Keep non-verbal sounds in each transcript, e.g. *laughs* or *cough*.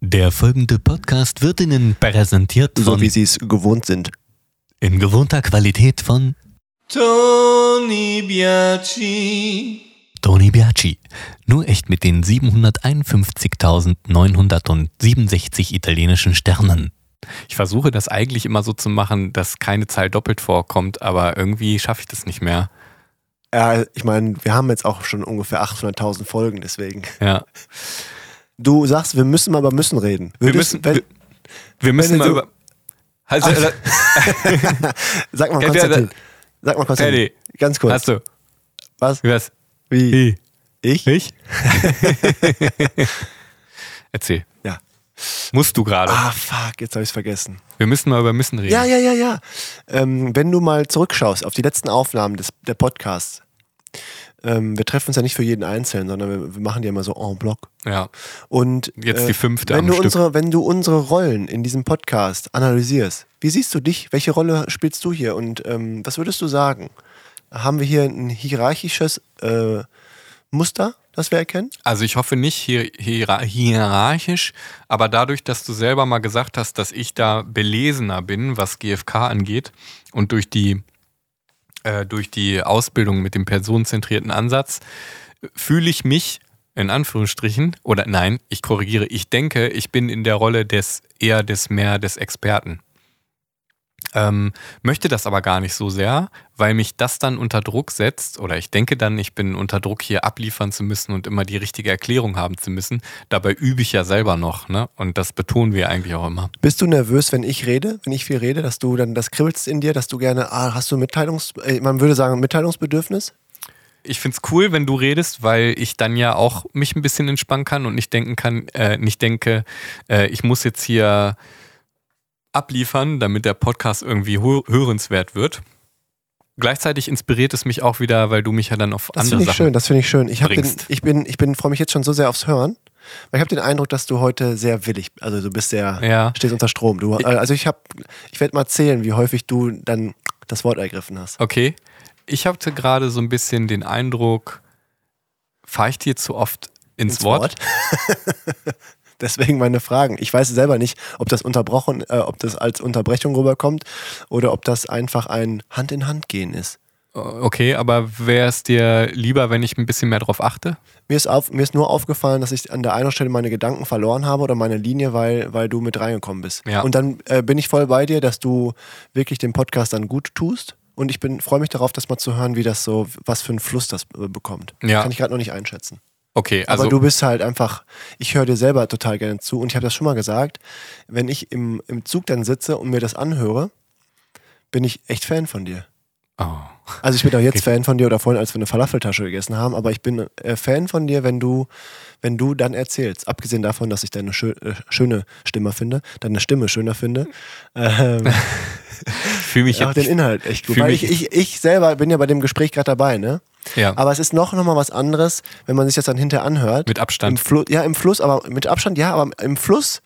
Der folgende Podcast wird Ihnen präsentiert So von wie sie es gewohnt sind. in gewohnter Qualität von Tony Biaci. Tony Biaci. Nur echt mit den 751.967 italienischen Sternen. Ich versuche das eigentlich immer so zu machen, dass keine Zahl doppelt vorkommt, aber irgendwie schaffe ich das nicht mehr. Ja, ich meine, wir haben jetzt auch schon ungefähr 800.000 Folgen, deswegen. Ja. Du sagst, wir müssen aber müssen reden. Wir Würdest- müssen, wenn, wir, wir müssen mal du- über. Also, äh, *laughs* sag mal, Konstantin. Sag mal, Konstantin. Eddie, Ganz kurz. hast du. Was? Was? Wie? Wie? Ich? Ich? *laughs* Erzähl. Ja. Musst du gerade. Ah, fuck, jetzt habe ich es vergessen. Wir müssen mal über Müssen reden. Ja, ja, ja, ja. Ähm, wenn du mal zurückschaust auf die letzten Aufnahmen des, der Podcasts, ähm, wir treffen uns ja nicht für jeden Einzelnen, sondern wir, wir machen die immer so en bloc. ja. Und Jetzt äh, die fünfte wenn du Stück. unsere, Wenn du unsere Rollen in diesem Podcast analysierst, wie siehst du dich? Welche Rolle spielst du hier? Und ähm, was würdest du sagen? Haben wir hier ein hierarchisches äh, Muster, das wir erkennen? Also ich hoffe nicht hier, hier, hierarchisch, aber dadurch, dass du selber mal gesagt hast, dass ich da belesener bin, was GFK angeht und durch die, äh, durch die Ausbildung mit dem personenzentrierten Ansatz, fühle ich mich in Anführungsstrichen, oder nein, ich korrigiere, ich denke, ich bin in der Rolle des eher des mehr des Experten. Ähm, möchte das aber gar nicht so sehr, weil mich das dann unter Druck setzt, oder ich denke dann, ich bin unter Druck hier abliefern zu müssen und immer die richtige Erklärung haben zu müssen. Dabei übe ich ja selber noch, ne? Und das betonen wir eigentlich auch immer. Bist du nervös, wenn ich rede, wenn ich viel rede, dass du dann das kribbelst in dir, dass du gerne, ah, hast du Mitteilungs, äh, man würde sagen Mitteilungsbedürfnis? Ich find's cool, wenn du redest, weil ich dann ja auch mich ein bisschen entspannen kann und nicht denken kann, äh, nicht denke, äh, ich muss jetzt hier abliefern, damit der Podcast irgendwie hö hörenswert wird. Gleichzeitig inspiriert es mich auch wieder, weil du mich ja dann auf Das andere finde ich Sachen schön, das finde ich schön. Ich, den, ich bin, ich bin, freue mich jetzt schon so sehr aufs Hören, weil ich habe den Eindruck, dass du heute sehr willig, also du bist sehr, Ja. stehst unter Strom. Du, äh, also ich habe, ich werde mal zählen, wie häufig du dann das Wort ergriffen hast. Okay. Ich hatte gerade so ein bisschen den Eindruck, fahre ich dir zu oft ins, Wort? *laughs* *laughs* Deswegen meine Fragen. Ich weiß selber nicht, ob das unterbrochen, äh, ob das als Unterbrechung rüberkommt oder ob das einfach ein Hand in Hand gehen ist. Okay, aber wäre es dir lieber, wenn ich ein bisschen mehr drauf achte? Mir ist, auf, mir ist nur aufgefallen, dass ich an der einen Stelle meine Gedanken verloren habe oder meine Linie, weil, weil du mit reingekommen bist. Ja. Und dann äh, bin ich voll bei dir, dass du wirklich den Podcast dann gut tust. Und ich bin freue mich darauf, das mal zu hören, wie das so, was für einen Fluss das äh, bekommt. Ja. Kann ich gerade noch nicht einschätzen. Okay, also Aber du bist halt einfach, ich höre dir selber total gerne zu und ich habe das schon mal gesagt, wenn ich im, im Zug dann sitze und mir das anhöre, bin ich echt Fan von dir. Oh, Also ich bin auch jetzt. Fan von dir oder vorhin, als wir eine Falafeltasche gegessen haben, aber ich bin äh, Fan von dir, wenn du, wenn du dann erzählst. Abgesehen davon, dass ich deine schö äh, schöne Stimme finde, deine Stimme schöner finde. Ähm, *laughs* fühle mich auch den Inhalt echt gut. Weil ich, ich, ich selber bin ja bei dem Gespräch gerade dabei, ne? ja, Aber es ist noch, noch mal was anderes, wenn man sich das dann hinterher anhört. mit Im Abstand. Fluss, ja, im Fluss, aber mit Abstand, ja, aber im Fluss,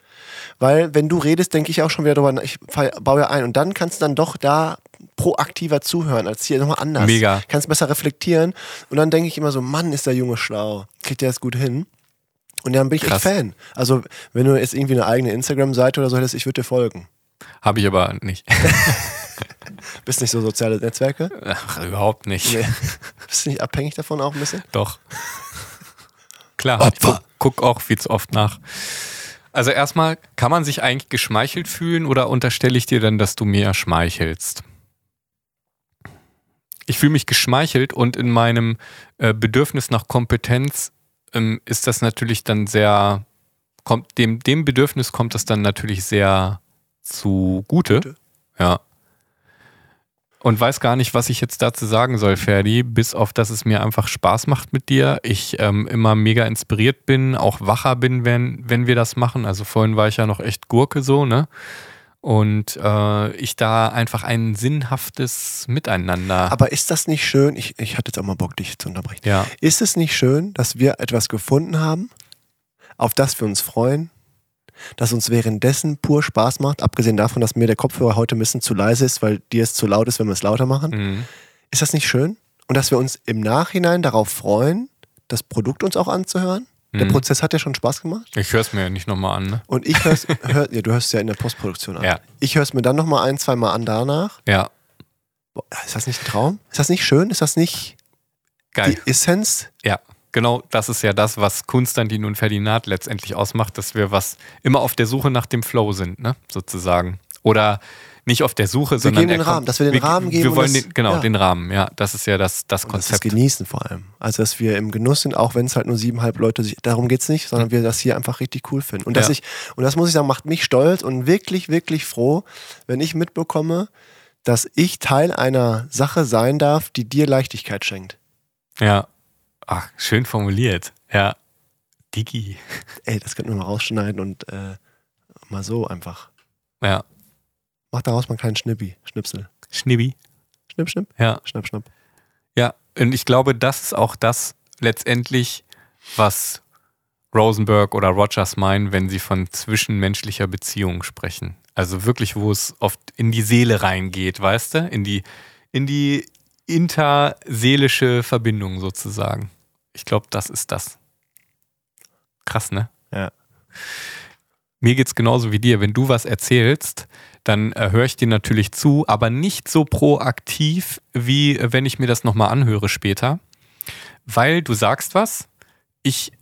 weil wenn du redest, denke ich auch schon wieder drüber, nach, ich baue ja ein und dann kannst du dann doch da proaktiver zuhören als hier nochmal anders. Mega. Kannst besser reflektieren und dann denke ich immer so, Mann, ist der Junge schlau, kriegt der das gut hin. Und dann bin ich Krass. echt Fan. Also, wenn du jetzt irgendwie eine eigene Instagram-Seite oder so hättest, ich würde dir folgen. Habe ich aber nicht. *laughs* Bist nicht so soziale Netzwerke? Ach, überhaupt nicht. Nee. Bist du nicht abhängig davon auch ein bisschen? Doch. *laughs* Klar, guck, guck auch viel zu oft nach. Also erstmal, kann man sich eigentlich geschmeichelt fühlen oder unterstelle ich dir dann, dass du mir schmeichelst? Ich fühle mich geschmeichelt und in meinem äh, Bedürfnis nach Kompetenz ähm, ist das natürlich dann sehr, kommt, dem, dem Bedürfnis kommt das dann natürlich sehr zugute. Gute. Ja. Und weiß gar nicht, was ich jetzt dazu sagen soll, Ferdi, bis auf, dass es mir einfach Spaß macht mit dir. Ich ähm, immer mega inspiriert bin, auch wacher bin, wenn, wenn wir das machen. Also vorhin war ich ja noch echt Gurke so, ne? Und äh, ich da einfach ein sinnhaftes Miteinander. Aber ist das nicht schön? Ich, ich hatte jetzt auch mal Bock, dich zu unterbrechen. ja, Ist es nicht schön, dass wir etwas gefunden haben, auf das wir uns freuen, das uns währenddessen pur Spaß macht, abgesehen davon, dass mir der Kopfhörer heute ein bisschen zu leise ist, weil dir es zu laut ist, wenn wir es lauter machen? mhm. Ist das nicht schön? Und dass wir uns im Nachhinein darauf freuen, das Produkt uns auch anzuhören? Der Mhm. Prozess hat ja schon Spaß gemacht. Ich höre es mir ja nicht nochmal an, ne? Und ich hör's, *laughs* hör, ja, du hörst ja in der Postproduktion an. Ja. Ich höre es mir dann nochmal ein, zwei Mal an danach. Ja, Boah, ist das nicht ein Traum? Ist das nicht schön? Ist das nicht geil. die Essenz? Ja, genau das ist ja das, was Konstantin und Ferdinand letztendlich ausmacht, dass wir was immer auf der Suche nach dem Flow sind, ne? Sozusagen. Oder nicht auf der Suche, sondern geben den Rahmen, dass wir den Rahmen geben Wir wollen das- den, genau, ja. den Rahmen, ja. Das ist ja das, das Und das Konzept. genießen vor allem. Also, dass wir im Genuss sind, auch wenn es halt nur siebeneinhalb Leute sich, darum geht es nicht, sondern wir das hier einfach richtig cool finden. Und, dass Ja. ich, und das muss ich sagen, macht mich stolz und wirklich, wirklich froh, wenn ich mitbekomme, dass ich Teil einer Sache sein darf, die dir Leichtigkeit schenkt. Ja. Ach, schön formuliert. Ja. Digi. Ey, das könnten wir mal rausschneiden und äh, mal so einfach. Ja. Mach daraus mal einen kleinen Schnippi, Schnipsel. Schnibi. Schnipp, schnipp, Ja. schnapp, schnapp. Ja, und ich glaube, das ist auch das letztendlich, was Rosenberg oder Rogers meinen, wenn sie von zwischenmenschlicher Beziehung sprechen. Also wirklich, wo es oft in die Seele reingeht, weißt du? In die, in die interseelische Verbindung sozusagen. Ich glaube, das ist das. Krass, ne? Ja. Mir geht's genauso wie dir. Wenn du was erzählst, dann äh, höre ich dir natürlich zu, aber nicht so proaktiv, wie äh, wenn ich mir das nochmal anhöre später. Weil du sagst was, ich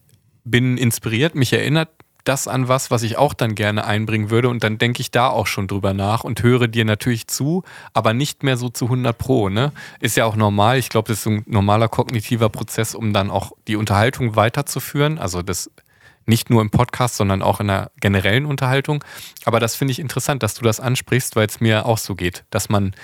bin inspiriert, mich erinnert das an was, was ich auch dann gerne einbringen würde und dann denke ich da auch schon drüber nach und höre dir natürlich zu, aber nicht mehr so zu 100 Pro. Ne? Ist ja auch normal. Ich glaube, das ist ein normaler kognitiver Prozess, um dann auch die Unterhaltung weiterzuführen. Also das nicht nur im Podcast, sondern auch in einer generellen Unterhaltung. Aber das finde ich interessant, dass du das ansprichst, weil es mir auch so geht, dass man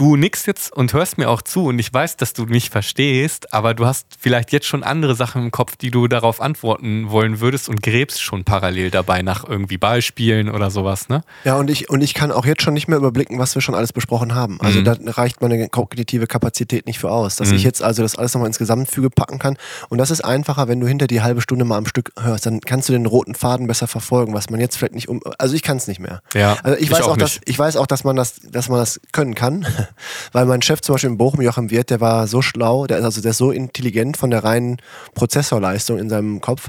du nix jetzt und hörst mir auch zu und ich weiß, dass du mich verstehst, aber du hast vielleicht jetzt schon andere Sachen im Kopf, die du darauf antworten wollen würdest und gräbst schon parallel dabei nach irgendwie Beispielen oder sowas, ne? Ja, und ich, und ich kann auch jetzt schon nicht mehr überblicken, was wir schon alles besprochen haben. Also Mhm. da reicht meine kognitive Kapazität nicht für aus, dass Mhm. ich jetzt also das alles nochmal ins Gesamtfüge packen kann. Und das ist einfacher, wenn du hinter die halbe Stunde mal am Stück hörst. Dann kannst du den roten Faden besser verfolgen, was man jetzt vielleicht nicht um. Also ich kann es nicht mehr. Ja. Also ich, weiß auch, dass, nicht. ich weiß auch, dass man das, dass man das können kann, *laughs* weil mein Chef zum Beispiel in Bochum, Joachim Wirth, der war so schlau, der ist also der ist so intelligent von der reinen Prozessorleistung in seinem Kopf,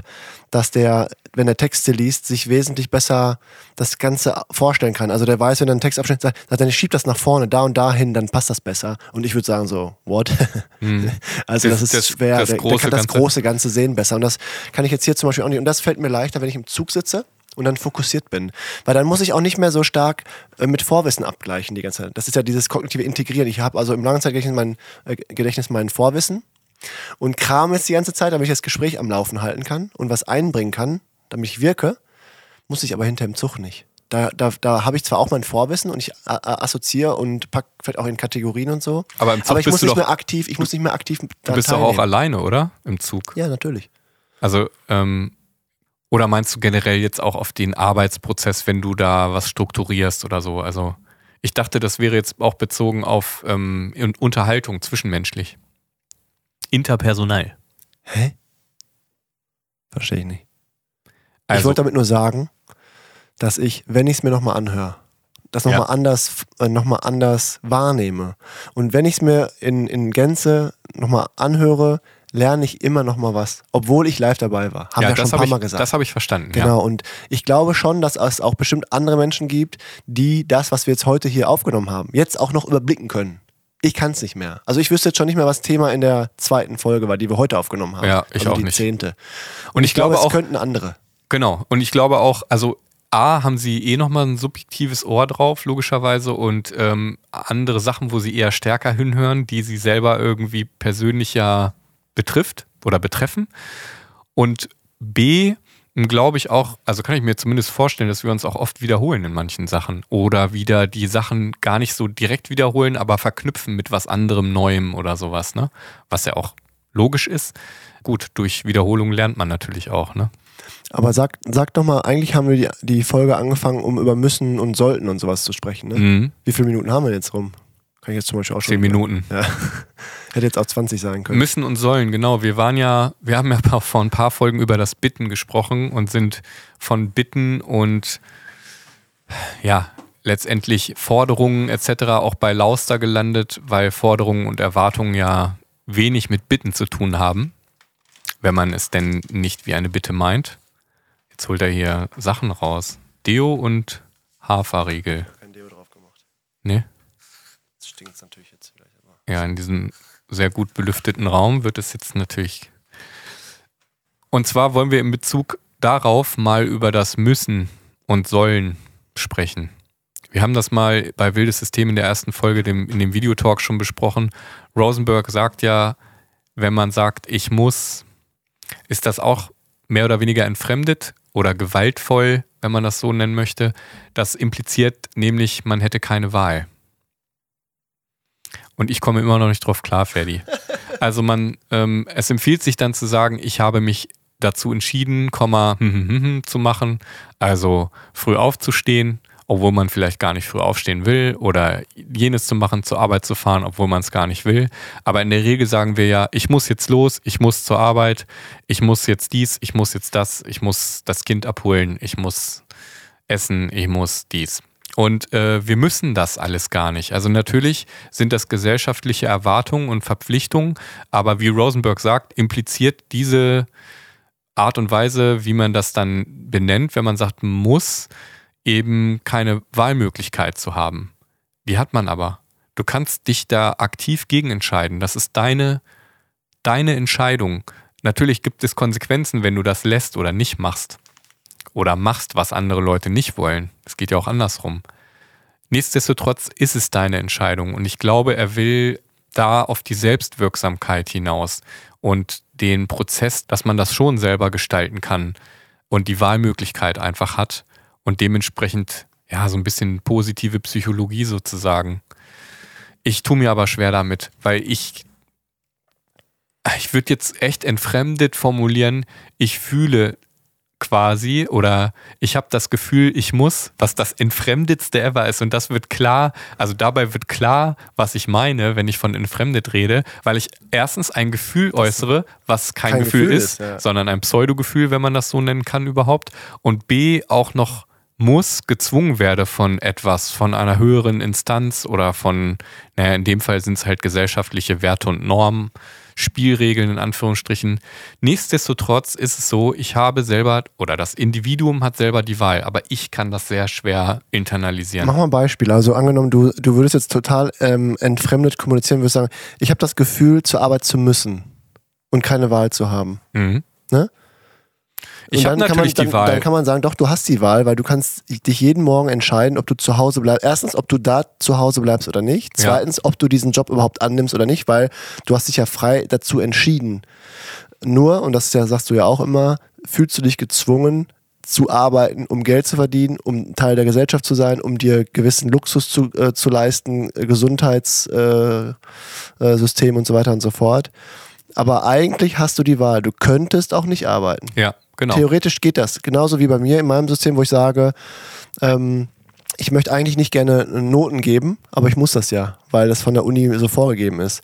dass der, wenn er Texte liest, sich wesentlich besser das Ganze vorstellen kann. Also der weiß, wenn er einen Textabschnitt sagt, sagt er, ich schieb das nach vorne, da und dahin, dann passt das besser. Und ich würde sagen so, what? *laughs* Also Das- das, ist das- schwer, das der, der kann das Ganze. große Ganze sehen besser. Und das kann ich jetzt hier zum Beispiel auch nicht. Und das fällt mir leichter, wenn ich im Zug sitze und dann fokussiert bin. Weil dann muss ich auch nicht mehr so stark äh, mit Vorwissen abgleichen die ganze Zeit. Das ist ja dieses kognitive Integrieren. Ich habe also im Langzeitgedächtnis mein, äh, Gedächtnis mein Vorwissen und kram jetzt die ganze Zeit, damit ich das Gespräch am Laufen halten kann und was einbringen kann, damit ich wirke, muss ich aber hinter im Zug nicht. Da, da, da habe ich zwar auch mein Vorwissen und ich äh, äh, assoziiere und pack vielleicht auch in Kategorien und so. Aber im Zug aber ich bist muss du nicht doch- mehr aktiv, ich muss nicht mehr aktiv Du bist doch auch alleine, oder? Im Zug. Ja, natürlich. Also, ähm, oder meinst du generell jetzt auch auf den Arbeitsprozess, wenn du da was strukturierst oder so? Also, ich dachte, das wäre jetzt auch bezogen auf ähm, Un- Unterhaltung zwischenmenschlich. Interpersonal. Hä? Verstehe ich nicht. ich Also, wollte damit nur sagen, dass ich, wenn ich es mir nochmal anhöre, das nochmal Ja. anders, äh, noch mal anders wahrnehme. Und wenn ich es mir in, in Gänze nochmal anhöre, lerne ich immer nochmal was, obwohl ich live dabei war. Haben ja, wir schon ein habe paar ich, Mal gesagt. das hab ich verstanden. Genau, und ich glaube schon, dass es auch bestimmt andere Menschen gibt, die das, was wir jetzt heute hier aufgenommen haben, jetzt auch noch überblicken können. Ich kann es nicht mehr. Also ich wüsste jetzt schon nicht mehr, was Thema in der zweiten Folge war, die wir heute aufgenommen haben. Ja, ich also auch die nicht. zehnte. Ja. Und ich, glaube es auch, könnten andere. Genau. Und ich glaube auch, also A, haben sie eh nochmal ein subjektives Ohr drauf, logischerweise, und ähm, andere Sachen, wo sie eher stärker hinhören, die sie selber irgendwie persönlich ja betrifft oder betreffen. Und B, glaube ich auch, also kann ich mir zumindest vorstellen, dass wir uns auch oft wiederholen in manchen Sachen oder wieder die Sachen gar nicht so direkt wiederholen, aber verknüpfen mit was anderem Neuem oder sowas, ne? Was ja auch logisch ist. Gut, durch Wiederholung lernt man natürlich auch, ne? Aber sag, sag doch mal, eigentlich haben wir die, die Folge angefangen, um über müssen und sollten und sowas zu sprechen. Ne? Mhm. Wie viele Minuten haben wir jetzt rum? Kann ich jetzt zum Beispiel auch schon. Zehn Minuten. Ja. *laughs* Hätte jetzt auch 20 sein können. Müssen und sollen, genau. Wir waren ja, wir haben ja *laughs* vor ein paar Folgen über das Bitten gesprochen und sind von Bitten und ja, letztendlich Forderungen etc. auch bei Lauster gelandet, weil Forderungen und Erwartungen ja wenig mit Bitten zu tun haben. wenn man es denn nicht wie eine Bitte meint. Jetzt holt er hier Sachen raus. Deo und Haferriegel. Kein Deo drauf gemacht. Ne? Das stinkt natürlich jetzt aber. Ja, in diesem sehr gut belüfteten Raum wird es jetzt natürlich. Und zwar wollen wir in Bezug darauf mal über das Müssen und Sollen sprechen. Wir haben das mal bei Wildes System in der ersten Folge dem, in dem Videotalk schon besprochen. Rosenberg sagt ja, wenn man sagt, ich muss, ist das auch mehr oder weniger entfremdet oder gewaltvoll, wenn man das so nennen möchte. Das impliziert nämlich, man hätte keine Wahl. Und ich komme immer noch nicht drauf klar, Ferdi. Also man, ähm, es empfiehlt sich dann zu sagen, ich habe mich dazu entschieden, Komma, hm, hm, hm, zu machen, also früh aufzustehen, obwohl man vielleicht gar nicht früh aufstehen will oder jenes zu machen, zur Arbeit zu fahren, obwohl man es gar nicht will. Aber in der Regel sagen wir ja, ich muss jetzt los, ich muss zur Arbeit, ich muss jetzt dies, ich muss jetzt das, ich muss das Kind abholen, ich muss essen, ich muss dies. Und äh, wir müssen das alles gar nicht. Also natürlich sind das gesellschaftliche Erwartungen und Verpflichtungen, aber wie Rosenberg sagt, impliziert diese Art und Weise, wie man das dann benennt, wenn man sagt muss, eben keine Wahlmöglichkeit zu haben. Die hat man aber. Du kannst dich da aktiv gegen entscheiden. Das ist deine, deine Entscheidung. Natürlich gibt es Konsequenzen, wenn du das lässt oder nicht machst. Oder machst, was andere Leute nicht wollen. Es geht ja auch andersrum. Nichtsdestotrotz ist es deine Entscheidung. Und ich glaube, er will da auf die Selbstwirksamkeit hinaus und den Prozess, dass man das schon selber gestalten kann und die Wahlmöglichkeit einfach hat und dementsprechend ja so ein bisschen positive Psychologie sozusagen. Ich tue mir aber schwer damit, weil ich ich würde jetzt echt entfremdet formulieren, ich fühle quasi oder ich habe das Gefühl, ich muss, was das entfremdetste ever ist. Und das wird klar, also dabei wird klar, was ich meine, wenn ich von entfremdet rede, weil ich erstens ein Gefühl äußere, was kein, Kein Gefühl, Gefühl ist, ist, ja. sondern ein Pseudogefühl, wenn man das so nennen kann überhaupt. Und B auch noch muss gezwungen werde von etwas, von einer höheren Instanz oder von, naja, in dem Fall sind es halt gesellschaftliche Werte und Normen, Spielregeln in Anführungsstrichen. Nichtsdestotrotz ist es so, ich habe selber oder das Individuum hat selber die Wahl, aber ich kann das sehr schwer internalisieren. Mach mal ein Beispiel. Also angenommen, du, du würdest jetzt total ähm, entfremdet kommunizieren, würdest sagen, ich habe das Gefühl, zur Arbeit zu müssen und keine Wahl zu haben. Mhm. Ne? Und Ich habe dann kann natürlich man, die dann, Wahl. Dann kann man sagen, doch, du hast die Wahl, weil du kannst dich jeden Morgen entscheiden, ob du zu Hause bleibst. Erstens, ob du da zu Hause bleibst oder nicht. Ja. Zweitens, ob du diesen Job überhaupt annimmst oder nicht, weil du hast dich ja frei dazu entschieden. Nur, und das ja, sagst du ja auch immer, fühlst du dich gezwungen zu arbeiten, um Geld zu verdienen, um Teil der Gesellschaft zu sein, um dir gewissen Luxus zu, äh, zu leisten, äh, Gesundheitssystem äh, System und so weiter und so fort. Aber eigentlich hast du die Wahl. Du könntest auch nicht arbeiten. ja, genau. Theoretisch geht das. Genauso wie bei mir in meinem System, wo ich sage, ähm, ich möchte eigentlich nicht gerne Noten geben, aber ich muss das ja, weil das von der Uni so vorgegeben ist.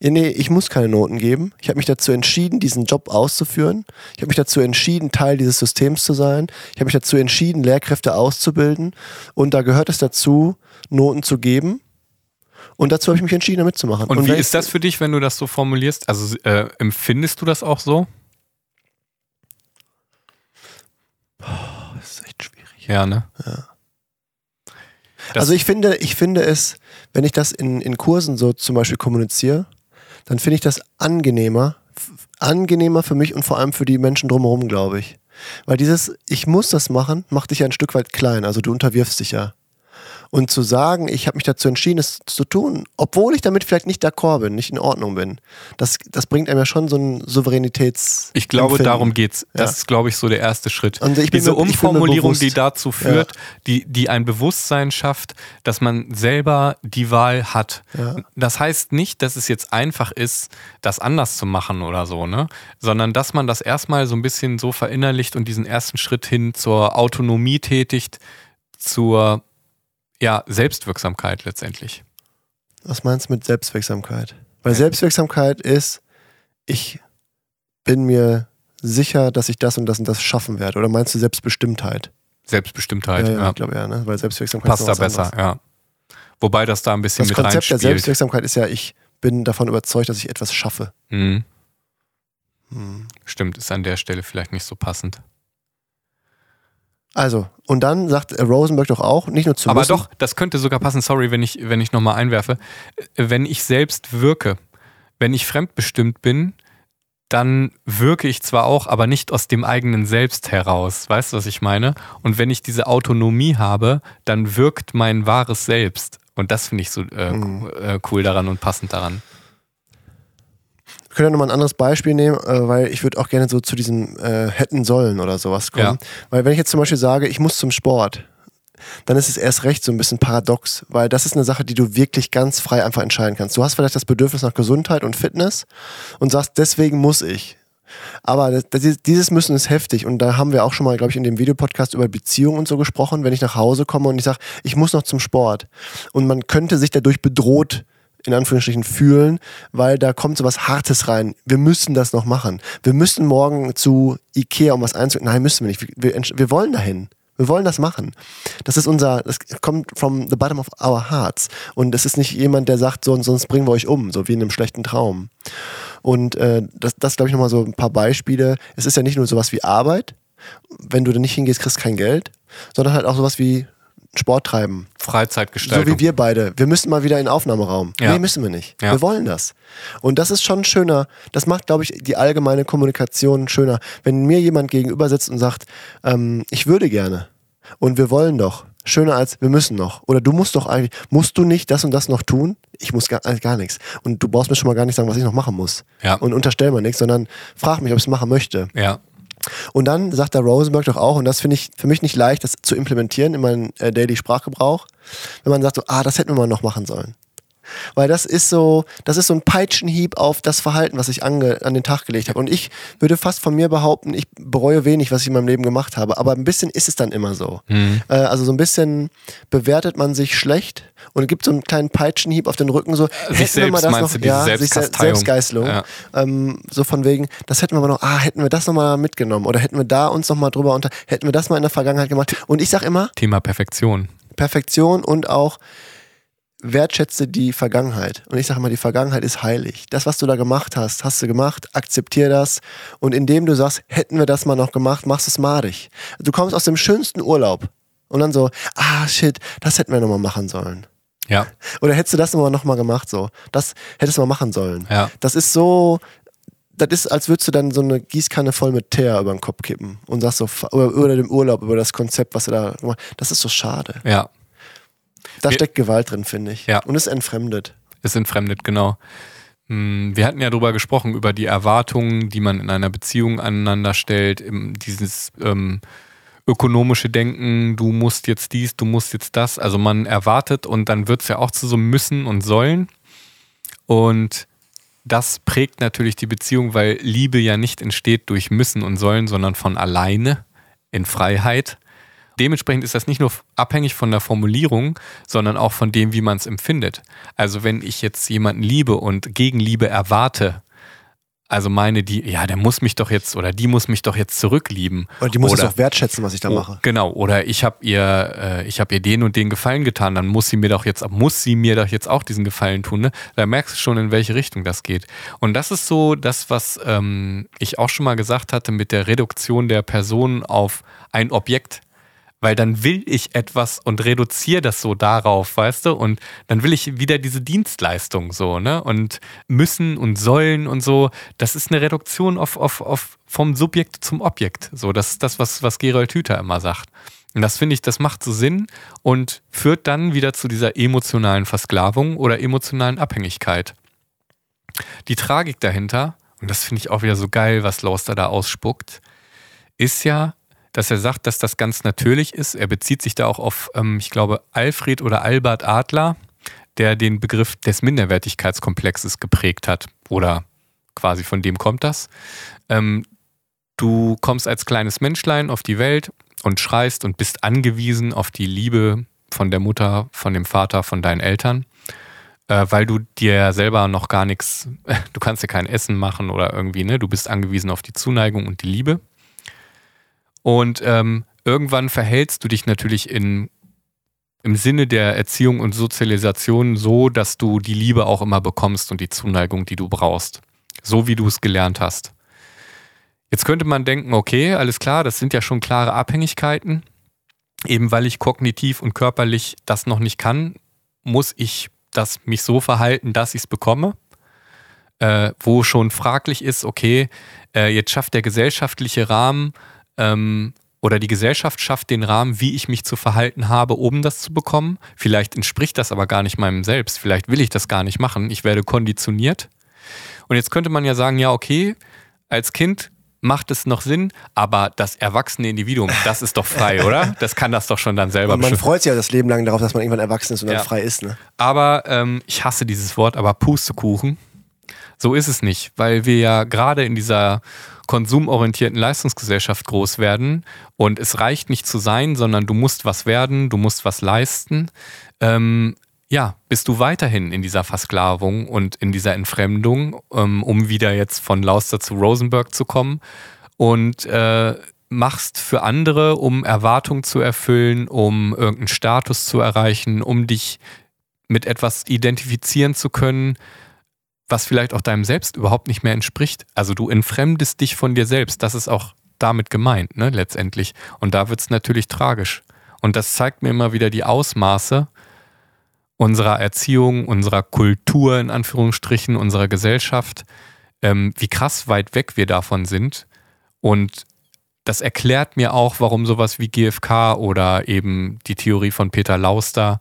Ja, nee, ich muss keine Noten geben. Ich habe mich dazu entschieden, diesen Job auszuführen. Ich habe mich dazu entschieden, Teil dieses Systems zu sein. Ich habe mich dazu entschieden, Lehrkräfte auszubilden. Und da gehört es dazu, Noten zu geben. Und dazu habe ich mich entschieden, da mitzumachen. Und, wie wenn ist das für dich, wenn du das so formulierst? Also äh, empfindest du das auch so? Das ist echt schwierig. Ja, ne? Das- also ich finde, ich finde es, wenn ich das in, in Kursen so zum Beispiel kommuniziere, dann finde ich das angenehmer, angenehmer für mich und vor allem für die Menschen drumherum, glaube ich. Weil dieses, ich muss das machen, macht dich ja ein Stück weit klein. Also du unterwirfst dich ja. Und zu sagen, ich habe mich dazu entschieden, es zu tun, obwohl ich damit vielleicht nicht d'accord bin, nicht in Ordnung bin, das, das bringt einem ja schon so einen Souveränitäts. Ich glaube, Empfinden. darum geht's. Das Ja. ist, glaube ich, so der erste Schritt. Und ich bin Diese mir- Umformulierung, die dazu führt, die, die ein Bewusstsein schafft, dass man selber die Wahl hat. Ja. Das heißt nicht, dass es jetzt einfach ist, das anders zu machen oder so, ne? Sondern dass man das erstmal so ein bisschen so verinnerlicht und diesen ersten Schritt hin zur Autonomie tätigt, zur ja, Selbstwirksamkeit letztendlich. Was meinst du mit Selbstwirksamkeit? Weil Selbstwirksamkeit ist, ich bin mir sicher, dass ich das und das und das schaffen werde. Oder meinst du Selbstbestimmtheit? Selbstbestimmtheit, ja, ja. ja, ich glaube ja, ne? Weil Selbstwirksamkeit Passt ist da besser, anderes. ja. Wobei das da ein bisschen Das mit Konzept der reinspielt. Selbstwirksamkeit ist ja, ich bin davon überzeugt, dass ich etwas schaffe. Mhm. Stimmt, ist an der Stelle vielleicht nicht so passend. Also, und dann sagt Rosenberg doch auch, nicht nur zu Aber müssen, doch, das könnte sogar passen, sorry, wenn ich, wenn ich nochmal einwerfe. Äh, Wenn ich selbst wirke, wenn ich fremdbestimmt bin, dann wirke ich zwar auch, aber nicht aus dem eigenen Selbst heraus. Weißt du, was ich meine? Und wenn ich diese Autonomie habe, dann wirkt mein wahres Selbst. Und das finde ich so äh, Mhm. äh, cool daran und passend daran. Können ja nochmal ein anderes Beispiel nehmen, äh, weil ich würde auch gerne so zu diesem äh, hätten sollen oder sowas kommen. Ja. Weil wenn ich jetzt zum Beispiel sage, ich muss zum Sport, dann ist es erst recht so ein bisschen paradox, weil das ist eine Sache, die du wirklich ganz frei einfach entscheiden kannst. Du hast vielleicht das Bedürfnis nach Gesundheit und Fitness und sagst, deswegen muss ich. Aber das, das, dieses Müssen ist heftig und da haben wir auch schon mal, glaube ich, in dem Videopodcast über Beziehungen und so gesprochen, wenn ich nach Hause komme und ich sage, ich muss noch zum Sport und man könnte sich dadurch bedroht in Anführungsstrichen fühlen, weil da kommt so was Hartes rein. Wir müssen das noch machen. Wir müssen morgen zu Ikea, um was einzukaufen. Nein, müssen wir nicht. Wir, wir, wollen dahin. Wir wollen das machen. Das ist unser, das kommt from the bottom of our hearts. Und es ist nicht jemand, der sagt, so, sonst bringen wir euch um, so wie in einem schlechten Traum. Und äh, das, das glaube ich, nochmal so ein paar Beispiele. Es ist ja nicht nur sowas wie Arbeit. Wenn du da nicht hingehst, kriegst kein Geld, sondern halt auch sowas wie Sport treiben. So Freizeitgestaltung. wie wir beide. Wir müssen mal wieder in den Aufnahmeraum. Ja. Nee, müssen wir nicht. Ja. Wir wollen das. Und das ist schon schöner. Das macht, glaube ich, die allgemeine Kommunikation schöner. Wenn mir jemand gegenüber sitzt und sagt, ähm, ich würde gerne und wir wollen doch. Schöner als wir müssen noch. Oder du musst doch eigentlich, musst du nicht das und das noch tun? Ich muss gar, äh, gar nichts. Und du brauchst mir schon mal gar nicht sagen, was ich noch machen muss. Ja. Und unterstell mir nichts, sondern frag mich, ob ich es machen möchte. ja. Und dann sagt der Rosenberg doch auch, und das finde ich für mich nicht leicht, das zu implementieren in meinen äh, Daily Sprachgebrauch, wenn man sagt so, ah, das hätten wir mal noch machen sollen. Weil das ist so, das ist so ein Peitschenhieb auf das Verhalten, was ich ange, an den Tag gelegt habe. Und ich würde fast von mir behaupten, ich bereue wenig, was ich in meinem Leben gemacht habe. Aber ein bisschen ist es dann immer so. Mhm. Äh, also so ein bisschen bewertet man sich schlecht und gibt so einen kleinen Peitschenhieb auf den Rücken, so Sich hätten wir mal selbst das noch, ja. Selbstgeißelung. Ja. Ähm, so von wegen, das hätten wir aber noch, ah, hätten wir das nochmal mitgenommen oder hätten wir da uns nochmal drüber unter, hätten wir das mal in der Vergangenheit gemacht. Und ich sag immer, Thema Perfektion. Perfektion und auch wertschätze die Vergangenheit. Und ich sage mal, die Vergangenheit ist heilig. Das, was du da gemacht hast, hast du gemacht, akzeptier das. Und indem du sagst, hätten wir das mal noch gemacht, machst du es madig. Du kommst aus dem schönsten Urlaub und dann so, ah shit, das hätten wir nochmal machen sollen. Ja. Oder hättest du das nochmal noch mal gemacht so? Das hättest du mal machen sollen. Ja. Das ist so, das ist, als würdest du dann so eine Gießkanne voll mit Teer über den Kopf kippen und sagst so, über, über den Urlaub, über das Konzept, was du da. Das ist so schade. Ja. Da Wir- steckt Gewalt drin, finde ich. Ja. Und ist entfremdet. ist entfremdet, genau. Hm, Wir hatten ja darüber gesprochen, über die Erwartungen, die man in einer Beziehung aneinander stellt, dieses ähm, ökonomische Denken, du musst jetzt dies, du musst jetzt das. Also man erwartet und dann wird es ja auch zu so Müssen und Sollen. Und das prägt natürlich die Beziehung, weil Liebe ja nicht entsteht durch Müssen und Sollen, sondern von alleine in Freiheit. Dementsprechend ist das nicht nur abhängig von der Formulierung, sondern auch von dem, wie man es empfindet. Also wenn ich jetzt jemanden liebe und Gegenliebe erwarte, also meine, die, ja, der muss mich doch jetzt oder die muss mich doch jetzt zurücklieben. Und die muss es oder, auch wertschätzen, was ich da mache. Genau, oder ich habe ihr, äh, ich habe ihr den und den Gefallen getan, dann muss sie mir doch jetzt, muss sie mir doch jetzt auch diesen Gefallen tun. Ne? Da merkst du schon, in welche Richtung das geht. Und das ist so das, was ähm, ich auch schon mal gesagt hatte mit der Reduktion der Person auf ein Objekt. Weil dann will ich etwas und reduziere das so darauf, weißt du? Und dann will ich wieder diese Dienstleistung so, ne? Und müssen und sollen und so, das ist eine Reduktion auf, auf, auf vom Subjekt zum Objekt. So, das ist das, was, was Gerold Hüther immer sagt. Und das finde ich, das macht so Sinn und führt dann wieder zu dieser emotionalen Versklavung oder emotionalen Abhängigkeit. Die Tragik dahinter, und das finde ich auch wieder so geil, was Lauster da ausspuckt, ist ja, dass er sagt, dass das ganz natürlich ist. Er bezieht sich da auch auf, ähm, ich glaube, Alfred oder Albert Adler, der den Begriff des Minderwertigkeitskomplexes geprägt hat. Oder quasi von dem kommt das. Ähm, du kommst als kleines Menschlein auf die Welt und schreist und bist angewiesen auf die Liebe von der Mutter, von dem Vater, von deinen Eltern, äh, weil du dir selber noch gar nichts, *laughs* du kannst dir kein Essen machen oder irgendwie, ne? Du bist angewiesen auf die Zuneigung und die Liebe. Und ähm, irgendwann verhältst du dich natürlich in, im Sinne der Erziehung und Sozialisation so, dass du die Liebe auch immer bekommst und die Zuneigung, die du brauchst. So wie du es gelernt hast. Jetzt könnte man denken, okay, alles klar, das sind ja schon klare Abhängigkeiten. Eben weil ich kognitiv und körperlich das noch nicht kann, muss ich das mich so verhalten, dass ich es bekomme. Äh, wo schon fraglich ist, okay, äh, jetzt schafft der gesellschaftliche Rahmen ähm, oder die Gesellschaft schafft den Rahmen, wie ich mich zu verhalten habe, um das zu bekommen. Vielleicht entspricht das aber gar nicht meinem Selbst. Vielleicht will ich das gar nicht machen. Ich werde konditioniert. Und jetzt könnte man ja sagen, ja, okay, als Kind macht es noch Sinn, aber das erwachsene Individuum, das ist doch frei, oder? *laughs* Das kann das doch schon dann selber Und man freut sich ja das Leben lang darauf, dass man irgendwann erwachsen ist und Ja. dann frei ist. Ne? Aber ähm, ich hasse dieses Wort, aber Pustekuchen. So ist es nicht, weil wir ja gerade in dieser konsumorientierten Leistungsgesellschaft groß werden und es reicht nicht zu sein, sondern du musst was werden, du musst was leisten. Ähm, ja, bist du weiterhin in dieser Versklavung und in dieser Entfremdung, ähm, um wieder jetzt von Lauster zu Rosenberg zu kommen und äh, machst für andere, um Erwartungen zu erfüllen, um irgendeinen Status zu erreichen, um dich mit etwas identifizieren zu können, was vielleicht auch deinem Selbst überhaupt nicht mehr entspricht. Also du entfremdest dich von dir selbst. Das ist auch damit gemeint, ne, letztendlich. Und da wird es natürlich tragisch. Und das zeigt mir immer wieder die Ausmaße unserer Erziehung, unserer Kultur in Anführungsstrichen, unserer Gesellschaft, ähm, wie krass weit weg wir davon sind. Und das erklärt mir auch, warum sowas wie GFK oder eben die Theorie von Peter Lauster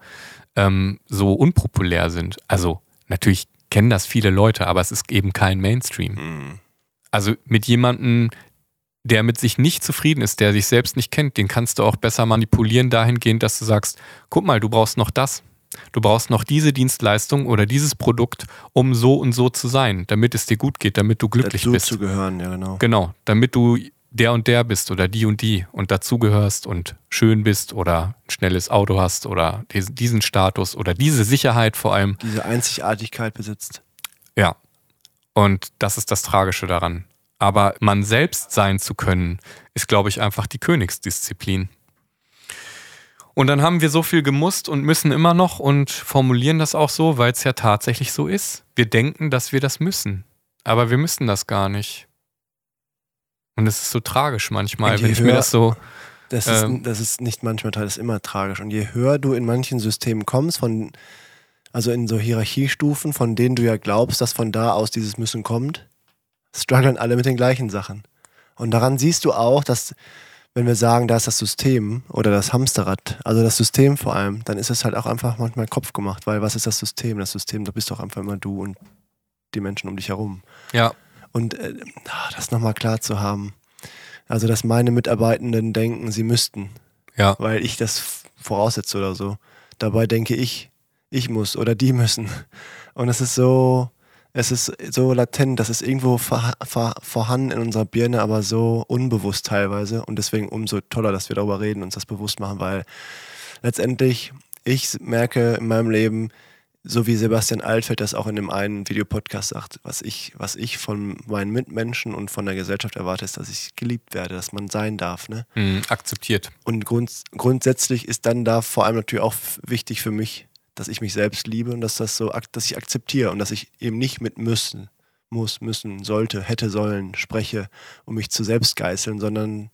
ähm, so unpopulär sind. Also natürlich kennen das viele Leute, aber es ist eben kein Mainstream. Also mit jemandem, der mit sich nicht zufrieden ist, der sich selbst nicht kennt, den kannst du auch besser manipulieren dahingehend, dass du sagst, guck mal, du brauchst noch das. Du brauchst noch diese Dienstleistung oder dieses Produkt, um so und so zu sein, damit es dir gut geht, damit du glücklich Dazu bist. zu gehören, ja genau. Genau, damit du der und der bist oder die und die und dazugehörst und schön bist oder ein schnelles Auto hast oder dies- diesen Status oder diese Sicherheit vor allem. Diese Einzigartigkeit besitzt. Ja. Und das ist das Tragische daran. Aber man selbst sein zu können, ist, glaube ich, einfach die Königsdisziplin. Und dann haben wir so viel gemusst und müssen immer noch und formulieren das auch so, weil es ja tatsächlich so ist. Wir denken, dass wir das müssen. Aber wir müssen das gar nicht. Und es ist so tragisch manchmal, wenn ich mir höher- das so. Das ist, Ähm. das ist nicht manchmal, das ist immer tragisch. Und je höher du in manchen Systemen kommst, von, also in so Hierarchiestufen, von denen du ja glaubst, dass von da aus dieses Müssen kommt, strugglen alle mit den gleichen Sachen. Und daran siehst du auch, dass, wenn wir sagen, da ist das System oder das Hamsterrad, also das System vor allem, dann ist es halt auch einfach manchmal Kopf gemacht, weil was ist das System? Das System, da bist doch einfach immer du und die Menschen um dich herum. Ja, Und äh, ah, das nochmal klar zu haben. Also, dass meine Mitarbeitenden denken, sie müssten, ja, weil ich das voraussetze oder so. Dabei denke ich, ich muss oder die *laughs* müssen. Und es ist so, es ist so latent, das ist irgendwo ver, ver, vorhanden in unserer Birne, aber so unbewusst teilweise. Und deswegen umso toller, dass wir darüber reden und uns das bewusst machen, weil letztendlich ich merke in meinem Leben, so wie Sebastian Altfeld das auch in dem einen Videopodcast sagt, was ich, was ich von meinen Mitmenschen und von der Gesellschaft erwarte, ist, dass ich geliebt werde, dass man sein darf. Ne? mh, akzeptiert. Und grund, grundsätzlich ist dann da vor allem natürlich auch wichtig für mich, dass ich mich selbst liebe und dass das so, dass ich akzeptiere und dass ich eben nicht mit müssen, muss, müssen, sollte, hätte, sollen spreche, um mich zu selbst geißeln, sondern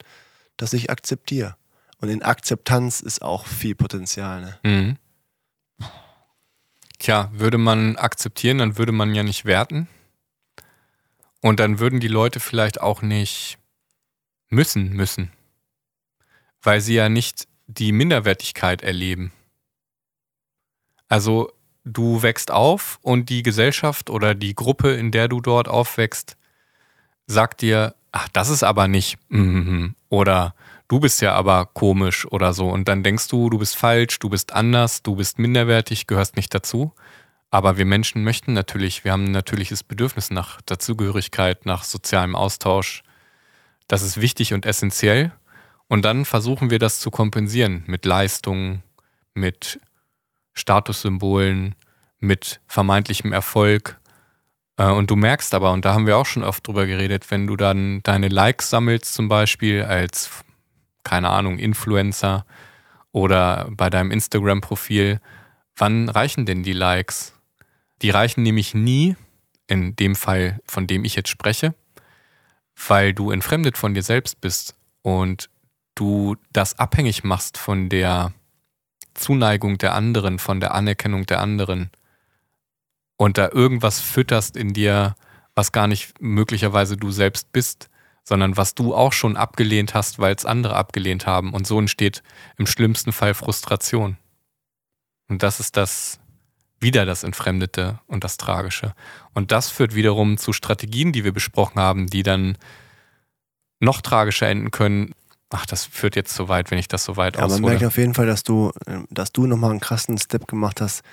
dass ich akzeptiere. Und in Akzeptanz ist auch viel Potenzial. Ne? Mhm. Tja, würde man akzeptieren, dann würde man ja nicht werten. Und dann würden die Leute vielleicht auch nicht müssen müssen. Weil sie ja nicht die Minderwertigkeit erleben. Also du wächst auf und die Gesellschaft oder die Gruppe, in der du dort aufwächst, sagt dir, ach, das ist aber nicht. mhm, Oder du bist ja aber komisch oder so. Und dann denkst du, du bist falsch, du bist anders, du bist minderwertig, gehörst nicht dazu. Aber wir Menschen möchten natürlich, wir haben ein natürliches Bedürfnis nach Dazugehörigkeit, nach sozialem Austausch. Das ist wichtig und essentiell. Und dann versuchen wir das zu kompensieren mit Leistungen, mit Statussymbolen, mit vermeintlichem Erfolg. Äh, Und du merkst aber, und da haben wir auch schon oft drüber geredet, wenn du dann deine Likes sammelst, zum Beispiel als, keine Ahnung, Influencer oder bei deinem Instagram-Profil, wann reichen denn die Likes? Die reichen nämlich nie, in dem Fall, von dem ich jetzt spreche, weil du entfremdet von dir selbst bist und du das abhängig machst von der Zuneigung der anderen, von der Anerkennung der anderen und da irgendwas fütterst in dir, was gar nicht möglicherweise du selbst bist, sondern was du auch schon abgelehnt hast, weil es andere abgelehnt haben. Und so entsteht im schlimmsten Fall Frustration. Und das ist das wieder das Entfremdete und das Tragische. Und das führt wiederum zu Strategien, die wir besprochen haben, die dann noch tragischer enden können. Ach, das führt jetzt zu weit, wenn ich das so weit ja, Man merkt auf jeden Fall, dass du, dass du nochmal einen krassen Step gemacht hast,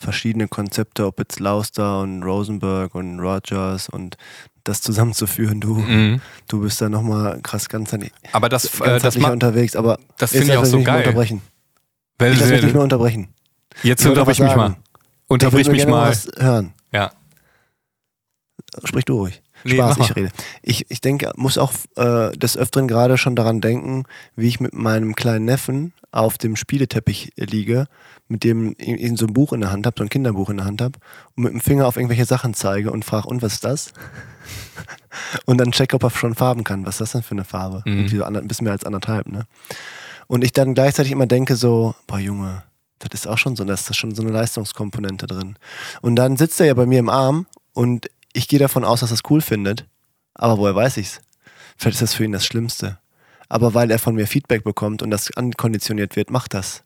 verschiedene Konzepte, ob jetzt Lauster und Rosenberg und Rogers und das zusammenzuführen. Du, mhm. du bist da nochmal krass ganz aber das, äh, das unterwegs, aber das finde ich auch so geil. Unterbrechen. Ich lass mich nicht mehr unterbrechen. Jetzt unterbrich mich mal. Unterbrich mich mal. hören. Ja. Sprich du ruhig. Nee, Spaß, ich rede. Ich, ich denke, muss auch äh, des Öfteren gerade schon daran denken, wie ich mit meinem kleinen Neffen auf dem Spieleteppich liege, mit dem ich so ein Buch in der Hand habe, so ein Kinderbuch in der Hand habe und mit dem Finger auf irgendwelche Sachen zeige und frage, und was ist das? *laughs* und dann check, ob er schon Farben kann. Was ist das denn für eine Farbe? Mhm. So ein bisschen mehr als anderthalb, ne? Und ich dann gleichzeitig immer denke so, boah Junge, das ist auch schon so, da ist schon so eine Leistungskomponente drin. Und dann sitzt er ja bei mir im Arm und ich gehe davon aus, dass er es cool findet. Aber woher weiß ich's? Vielleicht ist das für ihn das Schlimmste. Aber weil er von mir Feedback bekommt und das ankonditioniert wird, macht das.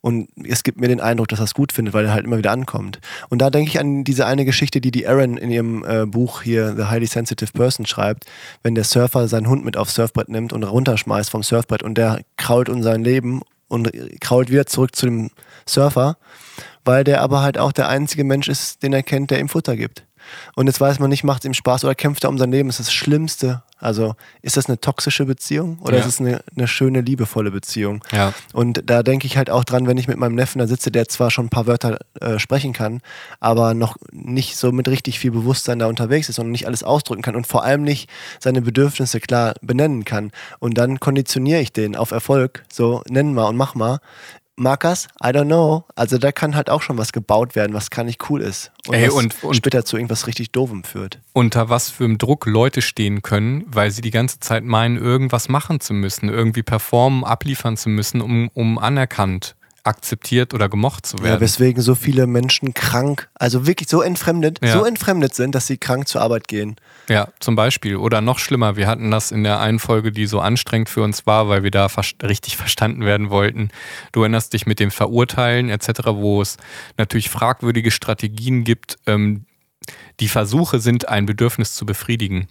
Und es gibt mir den Eindruck, dass er es gut findet, weil er halt immer wieder ankommt. Und da denke ich an diese eine Geschichte, die die Erin in ihrem äh, Buch hier, The Highly Sensitive Person, schreibt, wenn der Surfer seinen Hund mit aufs Surfbrett nimmt und runterschmeißt vom Surfbrett und der krault um sein Leben und krault wieder zurück zu dem Surfer, weil der aber halt auch der einzige Mensch ist, den er kennt, der ihm Futter gibt. Und jetzt weiß man nicht, macht es ihm Spaß oder kämpft er um sein Leben. Das ist das Schlimmste. Also ist das eine toxische Beziehung oder ja. ist es eine, eine, schöne, liebevolle Beziehung? Ja. Und da denke ich halt auch dran, wenn ich mit meinem Neffen da sitze, der zwar schon ein paar Wörter äh, sprechen kann, aber noch nicht so mit richtig viel Bewusstsein da unterwegs ist und nicht alles ausdrücken kann und vor allem nicht seine Bedürfnisse klar benennen kann. Und dann konditioniere ich den auf Erfolg. So, nenn mal und mach mal. Markers, I don't know. Also da kann halt auch schon was gebaut werden, was gar nicht cool ist. Und, Ey, und, und später zu irgendwas richtig Doofem führt. Unter was für einem Druck Leute stehen können, weil sie die ganze Zeit meinen, irgendwas machen zu müssen, irgendwie performen, abliefern zu müssen, um, um anerkannt akzeptiert oder gemocht zu werden. Ja, weswegen so viele Menschen krank, also wirklich so entfremdet, ja. so entfremdet sind, dass sie krank zur Arbeit gehen. Ja, zum Beispiel. Oder noch schlimmer, wir hatten das in der einen Folge, die so anstrengend für uns war, weil wir da richtig verstanden werden wollten. Du erinnerst dich mit dem Verurteilen etc., wo es natürlich fragwürdige Strategien gibt, ähm, die Versuche sind, ein Bedürfnis zu befriedigen.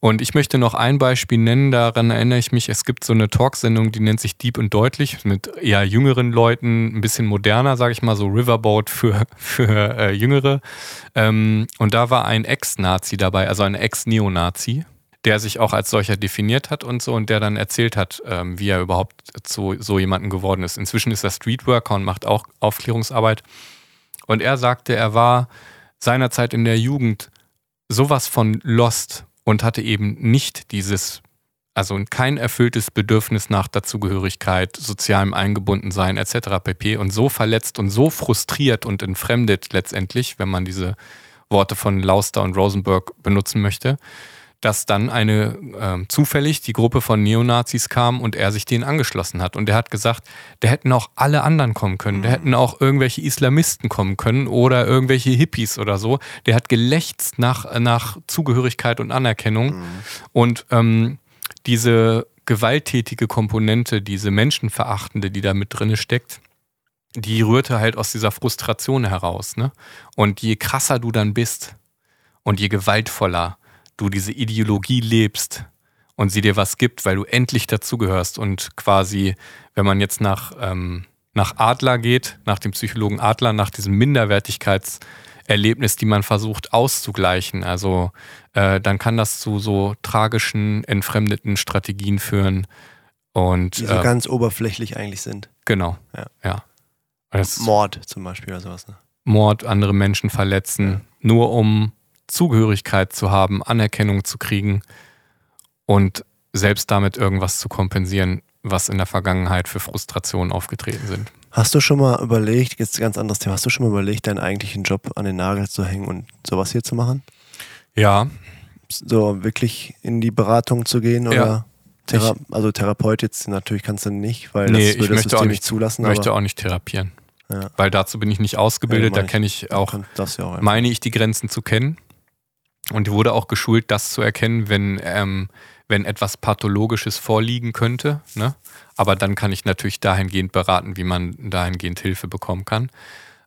Und ich möchte noch ein Beispiel nennen, daran erinnere ich mich, es gibt so eine Talksendung, die nennt sich Deep und Deutlich, mit eher jüngeren Leuten, ein bisschen moderner, sage ich mal, so Riverboat für, *laughs* für äh, Jüngere. Ähm, und da war ein Ex-Nazi dabei, also ein Ex-Neonazi, der sich auch als solcher definiert hat und so und der dann erzählt hat, ähm, wie er überhaupt zu so jemandem geworden ist. Inzwischen ist er Streetworker und macht auch Aufklärungsarbeit. Und er sagte, er war seinerzeit in der Jugend sowas von lost und hatte eben nicht dieses, also kein erfülltes Bedürfnis nach Dazugehörigkeit, sozialem Eingebundensein etc. pp. und so verletzt und so frustriert und entfremdet letztendlich, wenn man diese Worte von Lauster und Rosenberg benutzen möchte, dass dann eine äh, zufällig die Gruppe von Neonazis kam und er sich denen angeschlossen hat. Und er hat gesagt, da hätten auch alle anderen kommen können. Da mhm. hätten auch irgendwelche Islamisten kommen können oder irgendwelche Hippies oder so. Der hat gelächzt nach, nach Zugehörigkeit und Anerkennung. Mhm. Und ähm, diese gewalttätige Komponente, diese menschenverachtende, die da mit drin steckt, die rührte halt aus dieser Frustration heraus. Ne? Und je krasser du dann bist und je gewaltvoller, du diese Ideologie lebst und sie dir was gibt, weil du endlich dazugehörst und quasi, wenn man jetzt nach, ähm, nach Adler geht, nach dem Psychologen Adler, nach diesem Minderwertigkeitserlebnis, die man versucht auszugleichen, also äh, dann kann das zu so tragischen, entfremdeten Strategien führen. Und, die so äh, ganz oberflächlich eigentlich sind. Genau. Ja. ja. Mord zum Beispiel oder sowas. Ne? Mord, andere Menschen verletzen, ja. nur um Zugehörigkeit zu haben, Anerkennung zu kriegen und selbst damit irgendwas zu kompensieren, was in der Vergangenheit für Frustrationen aufgetreten sind. Hast du schon mal überlegt, jetzt ein ganz anderes Thema, hast du schon mal überlegt, deinen eigentlichen Job an den Nagel zu hängen und sowas hier zu machen? Ja. so wirklich in die Beratung zu gehen oder Ja. Thera also Therapeut jetzt natürlich kannst du nicht, weil Nee, das ich würde das möchte System auch nicht zulassen. möchte aber auch nicht therapieren. Ja. Weil dazu bin ich nicht ausgebildet, Ja, da kenne ich auch, ja auch meine ich, die Grenzen zu kennen. Und wurde auch geschult, das zu erkennen, wenn, ähm, wenn etwas Pathologisches vorliegen könnte. Ne? Aber dann kann ich natürlich dahingehend beraten, wie man dahingehend Hilfe bekommen kann.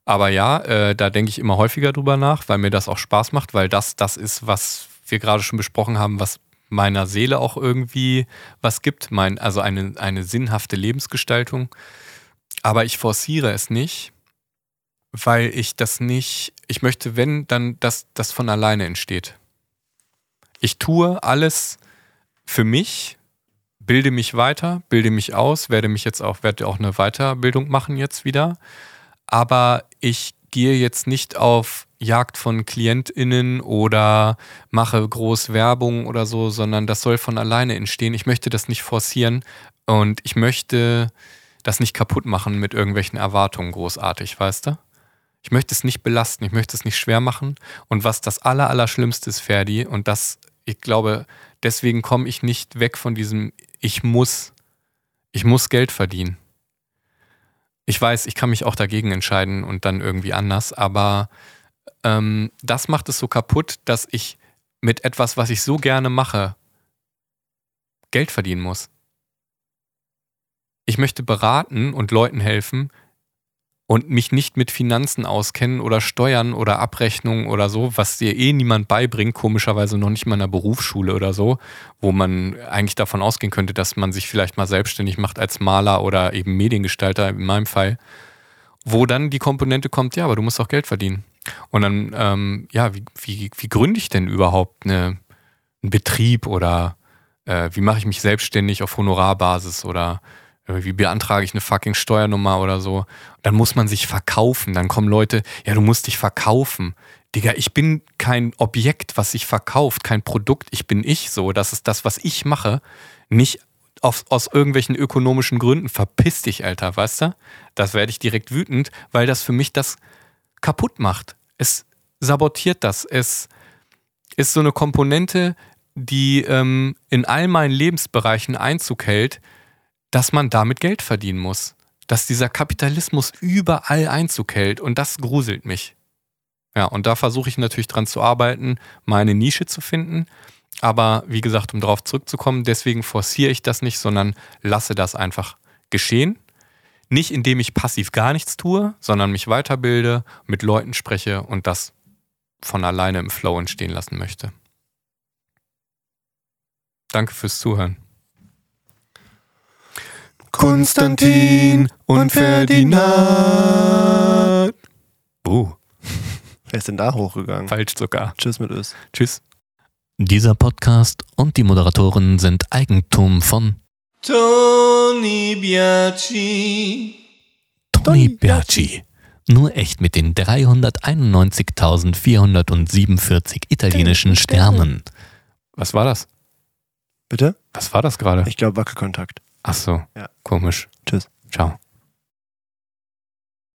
Aber ja, äh, da denke ich immer häufiger drüber nach, weil mir das auch Spaß macht, weil das das ist, was wir gerade schon besprochen haben, was meiner Seele auch irgendwie was gibt, mein, also eine, eine sinnhafte Lebensgestaltung. Aber ich forciere es nicht, weil ich das nicht, ich möchte, wenn, dann, dass das von alleine entsteht. Ich tue alles für mich, bilde mich weiter, bilde mich aus, werde mich jetzt auch, werde auch eine Weiterbildung machen jetzt wieder. Aber ich gehe jetzt nicht auf Jagd von KlientInnen oder mache groß Werbung oder so, sondern das soll von alleine entstehen. Ich möchte das nicht forcieren und ich möchte das nicht kaputt machen mit irgendwelchen Erwartungen großartig, weißt du? Ich möchte es nicht belasten, ich möchte es nicht schwer machen. Und was das aller, Allerschlimmste ist, Ferdi, und das, ich glaube, deswegen komme ich nicht weg von diesem Ich muss, ich muss Geld verdienen. Ich weiß, ich kann mich auch dagegen entscheiden und dann irgendwie anders, aber ähm, das macht es so kaputt, dass ich mit etwas, was ich so gerne mache, Geld verdienen muss. Ich möchte beraten und Leuten helfen und mich nicht mit Finanzen auskennen oder Steuern oder Abrechnungen oder so, was dir eh niemand beibringt, komischerweise noch nicht mal in der Berufsschule oder so, wo man eigentlich davon ausgehen könnte, dass man sich vielleicht mal selbstständig macht als Maler oder eben Mediengestalter in meinem Fall, wo dann die Komponente kommt, ja, aber du musst auch Geld verdienen. Und dann, ähm, ja, wie, wie, wie gründe ich denn überhaupt eine, einen Betrieb oder äh, wie mache ich mich selbstständig auf Honorarbasis oder wie beantrage ich eine fucking Steuernummer oder so. Dann muss man sich verkaufen. Dann kommen Leute, ja, du musst dich verkaufen. Digga, ich bin kein Objekt, was sich verkauft, kein Produkt. Ich bin ich so. Das ist das, was ich mache. Nicht auf, aus irgendwelchen ökonomischen Gründen. Verpiss dich, Alter, weißt du? Das werde ich direkt wütend, weil das für mich das kaputt macht. Es sabotiert das. Es ist so eine Komponente, die ähm, in all meinen Lebensbereichen Einzug hält, dass man damit Geld verdienen muss. Dass dieser Kapitalismus überall Einzug hält und das gruselt mich. Ja, und da versuche ich natürlich dran zu arbeiten, meine Nische zu finden. Aber wie gesagt, um darauf zurückzukommen, deswegen forciere ich das nicht, sondern lasse das einfach geschehen. Nicht indem ich passiv gar nichts tue, sondern mich weiterbilde, mit Leuten spreche und das von alleine im Flow entstehen lassen möchte. Danke fürs Zuhören. Konstantin und Ferdinand. Uh, *laughs* Wer ist denn da hochgegangen? falsch sogar. Tschüss mit Ös. Tschüss. Dieser Podcast und die Moderatoren sind Eigentum von Tony Biaci. Tony Biaci. Nur echt mit den 391.447 italienischen Sternen. Was war das? Bitte? Was war das gerade? Ich glaube Wackelkontakt. Ach so. Ja. Komisch. Tschüss. Ciao.